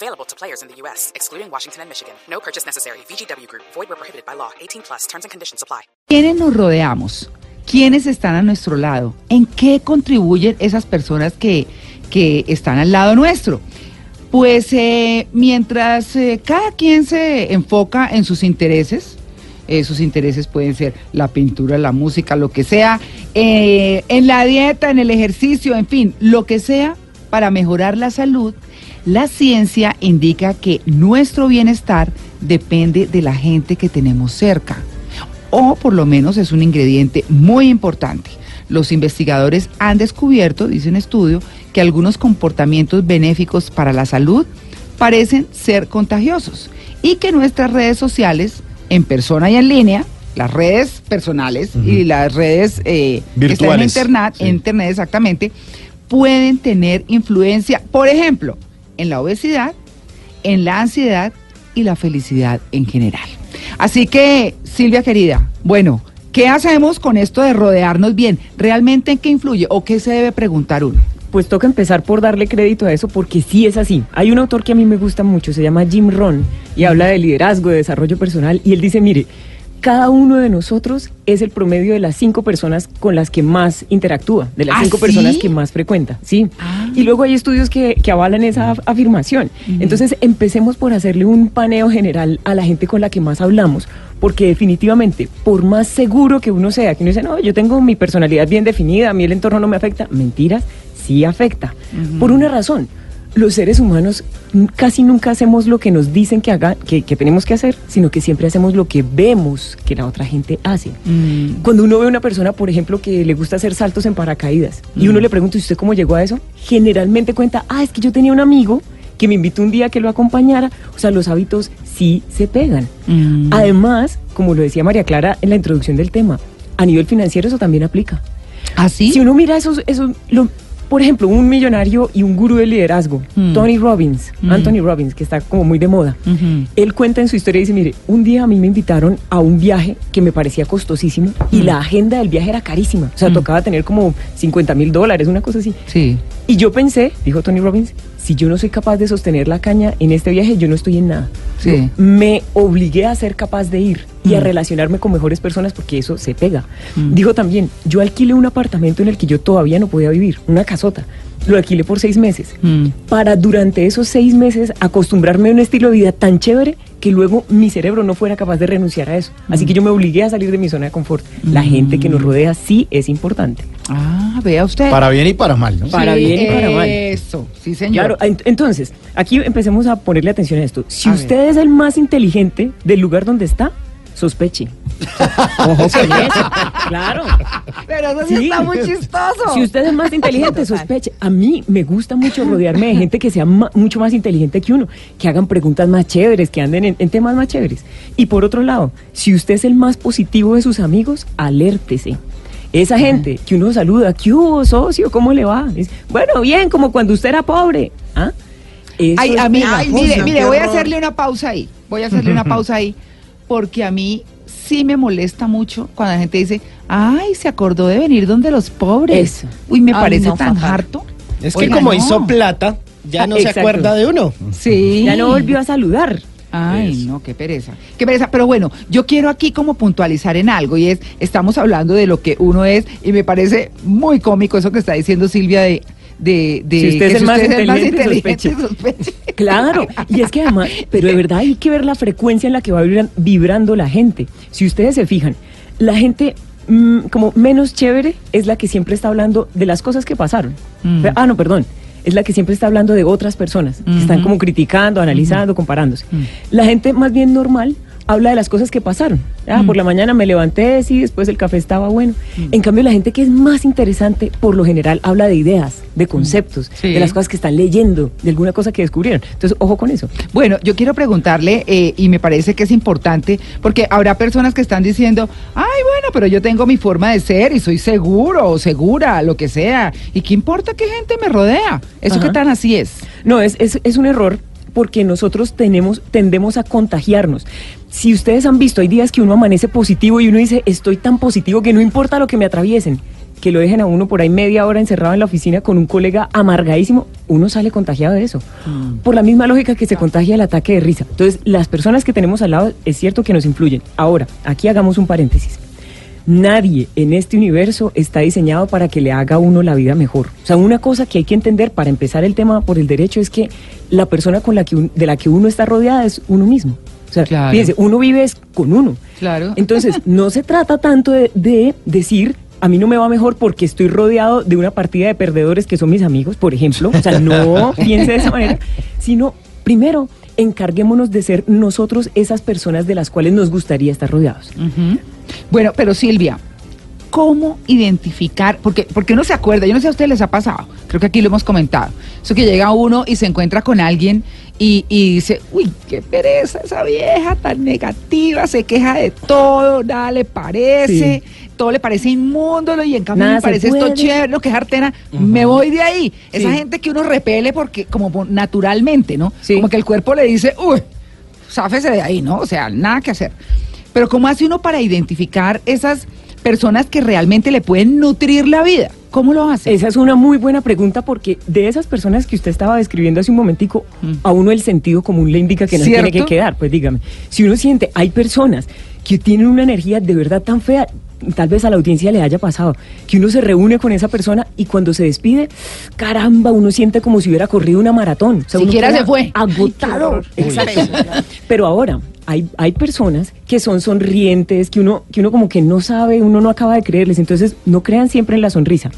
Available to players in the U.S., excluding Washington and Michigan. No purchase necessary. VGW Group. Void where prohibited by law. 18 plus. Terms and conditions apply. ¿Quiénes nos rodeamos? ¿Quiénes están a nuestro lado? ¿En qué contribuyen esas personas que, que están al lado nuestro? Pues eh, mientras eh, cada quien se enfoca en sus intereses, eh, sus intereses pueden ser la pintura, la música, lo que sea, eh, en la dieta, en el ejercicio, en fin, lo que sea para mejorar la salud, la ciencia indica que nuestro bienestar depende de la gente que tenemos cerca, o por lo menos es un ingrediente muy importante. Los investigadores han descubierto, dice un estudio, que algunos comportamientos benéficos para la salud parecen ser contagiosos y que nuestras redes sociales, en persona y en línea, las redes personales y las redes eh, que están en Virtuales, internet, sí. internet exactamente, pueden tener influencia, por ejemplo, en la obesidad, en la ansiedad y la felicidad en general. Así que, Silvia querida, bueno, ¿qué hacemos con esto de rodearnos bien? ¿Realmente en qué influye o qué se debe preguntar uno? Pues toca empezar por darle crédito a eso porque sí es así. Hay un autor que a mí me gusta mucho, se llama Jim Rohn y habla de liderazgo, de desarrollo personal y él dice, mire, cada uno de nosotros es el promedio de las cinco personas con las que más interactúa, de las ¿Ah, cinco sí? personas que más frecuenta, sí. Ah. Y luego hay estudios que, que avalan esa af- afirmación. Entonces empecemos por hacerle un paneo general a la gente con la que más hablamos, porque definitivamente, por más seguro que uno sea, que uno dice, no, yo tengo mi personalidad bien definida, a mí el entorno no me afecta, mentiras, sí afecta. Por una razón. Los seres humanos mm, casi nunca hacemos lo que nos dicen que, haga, que, que tenemos que hacer, sino que siempre hacemos lo que vemos que la otra gente hace. Cuando uno ve a una persona, por ejemplo, que le gusta hacer saltos en paracaídas, y uno le pregunta, ¿y usted cómo llegó a eso? Generalmente cuenta, ah, es que yo tenía un amigo que me invitó un día a que lo acompañara. O sea, los hábitos sí se pegan. Mm. Además, como lo decía María Clara en la introducción del tema, a nivel financiero eso también aplica. ¿Así? Si uno mira esos, esos lo- por ejemplo, un millonario y un gurú de liderazgo, Mm. Tony Robbins, Mm. Anthony Robbins, que está como muy de moda. Él cuenta en su historia y dice, mire, un día a mí me invitaron a un viaje que me parecía costosísimo y Mm. la agenda del viaje era carísima. O sea, tocaba tener como 50 mil dólares, una cosa así. Sí. Y yo pensé, dijo Tony Robbins, si yo no soy capaz de sostener la caña en este viaje, yo no estoy en nada. Sí. Me obligué a ser capaz de ir y a Mm. relacionarme con mejores personas porque eso se pega. Mm. Dijo también, yo alquilé un apartamento en el que yo todavía no podía vivir, una casota. Lo alquilé por seis meses. Mm. Para durante esos seis meses acostumbrarme a un estilo de vida tan chévere que luego mi cerebro no fuera capaz de renunciar a eso. Así que yo me obligué a salir de mi zona de confort. La gente que nos rodea sí es importante. Ah, vea usted. Para bien y para mal, ¿no? para bien y para mal. Eso, sí, señor. Claro, ent- entonces, aquí empecemos a ponerle atención a esto. Si A usted ver. es el más inteligente del lugar donde está, sospeche. Ojo con eso. Claro. Pero eso sí, Sí. está muy chistoso. Si usted es más inteligente, sospeche. A mí me gusta mucho rodearme de gente que sea ma- mucho más inteligente que uno, que hagan preguntas más chéveres, que anden en, en temas más chéveres. Y por otro lado, si usted es el más positivo de sus amigos, alértese. Esa gente que uno saluda, ¿qué hubo, socio? ¿Cómo le va? Bueno, bien, como cuando usted era pobre. ¿Ah? Eso Ay, es a mí, ay, pegajoso. mire, mire, voy a hacerle una pausa ahí. Voy a hacerle una pausa ahí. Porque a mí sí me molesta mucho cuando la gente dice, ay, se acordó de venir donde los pobres. Eso. Uy, me Ay, parece no, tan fatal. harto. Es que Oiga, como no. hizo plata, ya no se Exacto. acuerda de uno. Sí. Ya no volvió a saludar. Ay, no, qué pereza. Qué pereza. Pero bueno, yo quiero aquí como puntualizar en algo y es, estamos hablando de lo que uno es y me parece muy cómico eso que está diciendo Silvia de... de, de Si usted que es el más inteligente, inteligente, sospeche. sospeche. Claro, y es que además, pero de verdad hay que ver la frecuencia en la que va vibran- vibrando la gente. Si ustedes se fijan, la gente mm, como menos chévere es la que siempre está hablando de las cosas que pasaron. Mm. Ah, no, perdón. Es la que siempre está hablando de otras personas, que están como criticando, analizando, comparándose. Mm. La gente más bien normal habla de las cosas que pasaron. Ah, Mm. Por la mañana me levanté, sí, después el café estaba bueno. En cambio, la gente que es más interesante, por lo general, habla de ideas, de conceptos, Mm. Sí. de las cosas que están leyendo, de alguna cosa que descubrieron. Entonces, ojo con eso. Bueno, yo quiero preguntarle, eh, y me parece que es importante, porque habrá personas que están diciendo, ay, bueno, pero yo tengo mi forma de ser y soy seguro o segura, lo que sea. ¿Y qué importa qué gente me rodea? ¿Eso Ajá. qué tan así es? No, es, es, es un error porque nosotros tenemos, tendemos a contagiarnos. Si ustedes han visto, hay días que uno amanece positivo y uno dice, estoy tan positivo que no importa lo que me atraviesen, que lo dejen a uno por ahí media hora encerrado en la oficina con un colega amargadísimo, uno sale contagiado de eso. Por la misma lógica que se contagia el ataque de risa. Entonces, las personas que tenemos al lado es cierto que nos influyen. Ahora, aquí hagamos un paréntesis. Nadie en este universo está diseñado para que le haga a uno la vida mejor. O sea, una cosa que hay que entender para empezar el tema por el derecho es que la persona con la que un- de la que uno está rodeada es uno mismo. O sea, Claro. fíjense, uno vive es con uno. Claro. Entonces, no se trata tanto de, de decir a mí no me va mejor porque estoy rodeado de una partida de perdedores que son mis amigos, por ejemplo. O sea, no piense de esa manera, sino primero encarguémonos de ser nosotros esas personas de las cuales nos gustaría estar rodeados. Bueno, pero Silvia, ¿cómo identificar? Porque, porque uno se acuerda, yo no sé a ustedes les ha pasado, creo que aquí lo hemos comentado. Eso que llega uno y se encuentra con alguien y, y dice, uy, qué pereza esa vieja tan negativa, se queja de todo, nada le parece, todo le parece inmundo y en cambio Nada me parece esto chévere, lo que es artena, me voy de ahí. Esa gente que uno repele porque como naturalmente, ¿no? Sí. Como que el cuerpo le dice, uy, záfese de ahí, ¿no? O sea, nada que hacer. Pero ¿cómo hace uno para identificar esas personas que realmente le pueden nutrir la vida? ¿Cómo lo hace? Esa es una muy buena pregunta porque de esas personas que usted estaba describiendo hace un momentico, Mm. a uno el sentido común le indica que no tiene que quedar. Pues dígame, si uno siente, hay personas que tienen una energía de verdad tan fea, tal vez a la audiencia le haya pasado, que uno se reúne con esa persona y cuando se despide, caramba, uno siente como si hubiera corrido una maratón. O sea, uno Siquiera se fue. Agotado. Exacto. Pero ahora, hay, hay personas que son sonrientes, que uno, que uno como que no sabe, uno no acaba de creerles, entonces no crean siempre en la sonrisa.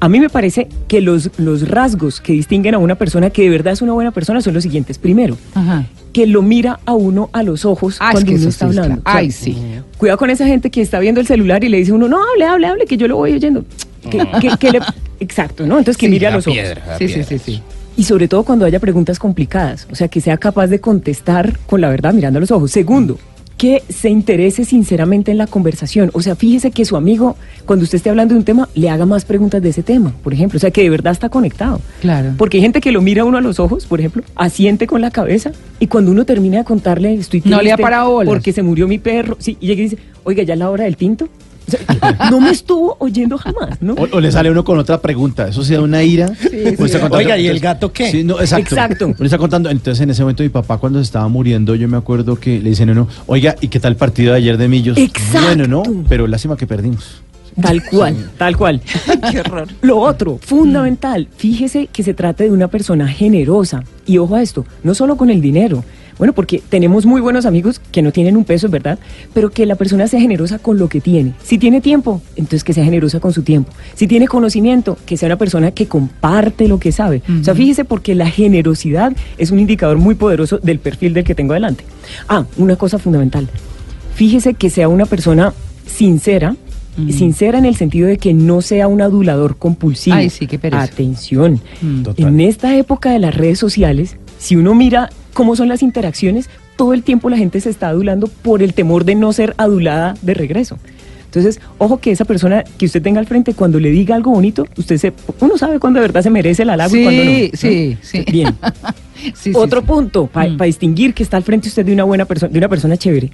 A mí me parece que los, los rasgos que distinguen a una persona que de verdad es una buena persona son los siguientes. Primero, Ajá. que lo mira a uno a los ojos Ah, es cuando que uno está es hablando. claro. Ay, sí. Cuidado con esa gente que está viendo el celular y le dice a uno, no, hable, hable, hable, que yo lo voy oyendo. Que- que- que le- exacto, ¿no? Entonces que Sí, mire a los ojos. piedra, Sí, sí, sí, sí. Y sobre todo cuando haya preguntas complicadas, o sea, que sea capaz de contestar con la verdad mirando a los ojos. Segundo, que se interese sinceramente en la conversación. O sea, fíjese que su amigo, cuando usted esté hablando de un tema, le haga más preguntas de ese tema, por ejemplo. O sea, que de verdad está conectado. Claro. Porque hay gente que lo mira uno a los ojos, por ejemplo, asiente con la cabeza y cuando uno termina de contarle, estoy No le ha triste parado bolas. porque se murió mi perro, sí, y llega y dice, oiga, ya es la hora del tinto. Sea, no me estuvo oyendo jamás, ¿no? O, o le sale uno con otra pregunta, eso sí da una ira. Contando- Oiga, ¿y el gato qué? Sí, no, exacto. Exacto. Uno está contando, entonces en ese momento mi papá cuando se estaba muriendo, yo me acuerdo que le dicen a uno, oiga, ¿y qué tal el partido de ayer de Millos? Exacto. Bueno, ¿no? Pero lástima que perdimos. Tal cual, tal cual. Qué horror. Lo otro, fundamental, fíjese que se trata de una persona generosa. Y ojo a esto, no solo con el dinero. Bueno, porque tenemos muy buenos amigos que no tienen un peso, es verdad, pero que la persona sea generosa con lo que tiene. Si tiene tiempo, entonces que sea generosa con su tiempo. Si tiene conocimiento, que sea una persona que comparte lo que sabe. O sea, fíjese porque la generosidad es un indicador muy poderoso del perfil del que tengo delante. Ah, una cosa fundamental. Fíjese que sea una persona sincera, sincera en el sentido de que no sea un adulador compulsivo. Ay, sí, qué pereza. Atención. Mm. Total. En esta época de las redes sociales, si uno mira cómo son las interacciones, todo el tiempo la gente se está adulando por el temor de no ser adulada de regreso. Entonces, ojo que esa persona que usted tenga al frente, cuando le diga algo bonito, usted se, uno sabe cuándo de verdad se merece el halago y cuándo no. Sí, ¿no? sí, sí. Bien. Sí, sí, Otro sí. punto para Mm. distinguir que está al frente usted de una buena persona, de una persona chévere,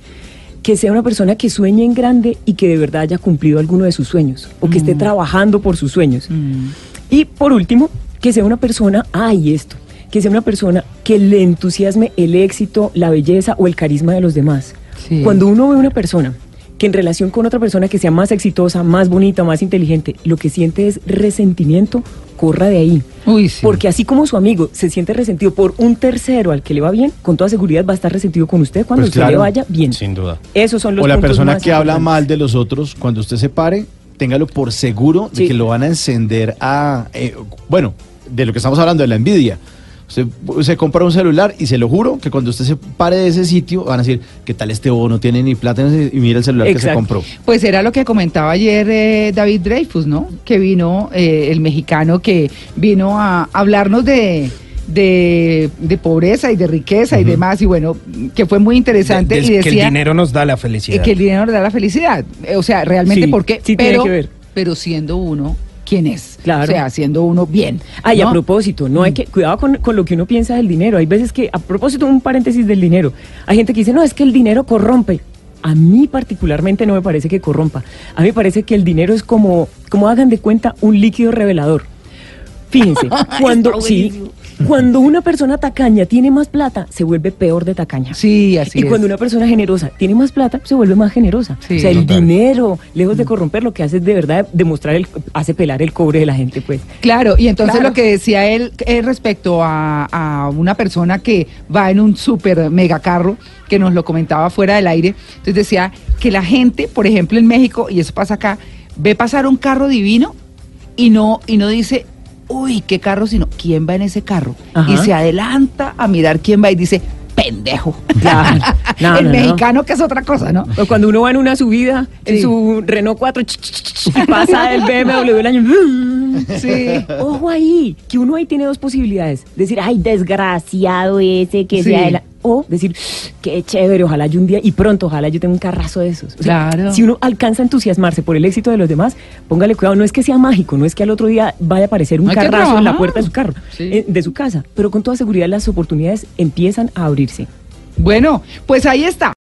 que sea una persona que sueñe en grande y que de verdad haya cumplido alguno de sus sueños o que esté trabajando por sus sueños. Mm. Y por último, que sea una persona, ay esto, que sea una persona que le entusiasme el éxito, la belleza o el carisma de los demás. Sí. Cuando uno ve una persona que en relación con otra persona que sea más exitosa, más bonita, más inteligente, lo que siente es resentimiento, corra de ahí. Uy, sí. Porque así como su amigo se siente resentido por un tercero al que le va bien, con toda seguridad va a estar resentido con usted cuando Pues usted le vaya bien. Sin duda. Esos son los O la puntos persona más que habla mal de los otros, cuando usted se pare, téngalo por seguro de que lo van a encender a, eh, bueno, de lo que estamos hablando, de la envidia. Usted se compra un celular y se lo juro que cuando usted se pare de ese sitio van a decir, ¿qué tal este bobo? No tiene ni plata y mira el celular que se compró. Pues era lo que comentaba ayer eh, David Dreyfus, ¿no? Que vino, eh, el mexicano que vino a hablarnos de, de, de pobreza y de riqueza y demás, y bueno, que fue muy interesante De- de- y decía que el dinero nos da la felicidad. que el dinero le da la felicidad. O sea, realmente, Sí, ¿por qué? sí tiene pero, que ver. pero siendo uno, ¿quién es? Claro. O sea, siendo uno bien. Ay, ¿no? a propósito, no hay que cuidado con, con lo que uno piensa del dinero. Hay veces que, a propósito, un paréntesis del dinero. Hay gente que dice, no, es que el dinero corrompe. A mí particularmente no me parece que corrompa. A mí me parece que el dinero es como, como hagan de cuenta, un líquido revelador. Fíjense, cuando, sí, cuando una persona tacaña tiene más plata, se vuelve peor de tacaña. Sí, así y es. cuando una persona generosa tiene más plata, se vuelve más generosa. Sí. o sea, el dinero, lejos de corromper, lo que hace es de verdad demostrar, el, hace pelar el cobre de la gente, pues. Claro, y entonces Claro. lo que decía él eh, respecto a, a una persona que va en un súper mega carro, que nos lo comentaba fuera del aire, entonces decía que la gente, por ejemplo en México, y eso pasa acá, ve pasar un carro divino y no, y no dice, uy, qué carro, sino quién va en ese carro. Ajá. Y se adelanta a mirar quién va y dice, pendejo. Claro. No, el no, no. mexicano que es otra cosa, ¿no? O cuando uno va en una subida en su Renault 4 ch, ch, ch, ch, y pasa el BMW del año. Sí. Ojo ahí, que uno ahí tiene dos posibilidades. Decir, ay, desgraciado ese que Sí. sea el... O decir, qué chévere, ojalá yo un día, y pronto, ojalá yo tenga un carrazo de esos. O sea, Claro. Si uno alcanza a entusiasmarse por el éxito de los demás, póngale cuidado, no es que sea mágico, no es que al otro día vaya a aparecer un Hay carrazo en la puerta de su carro, Sí. eh, de su casa. Pero con toda seguridad las oportunidades empiezan a abrirse. Bueno, pues ahí está.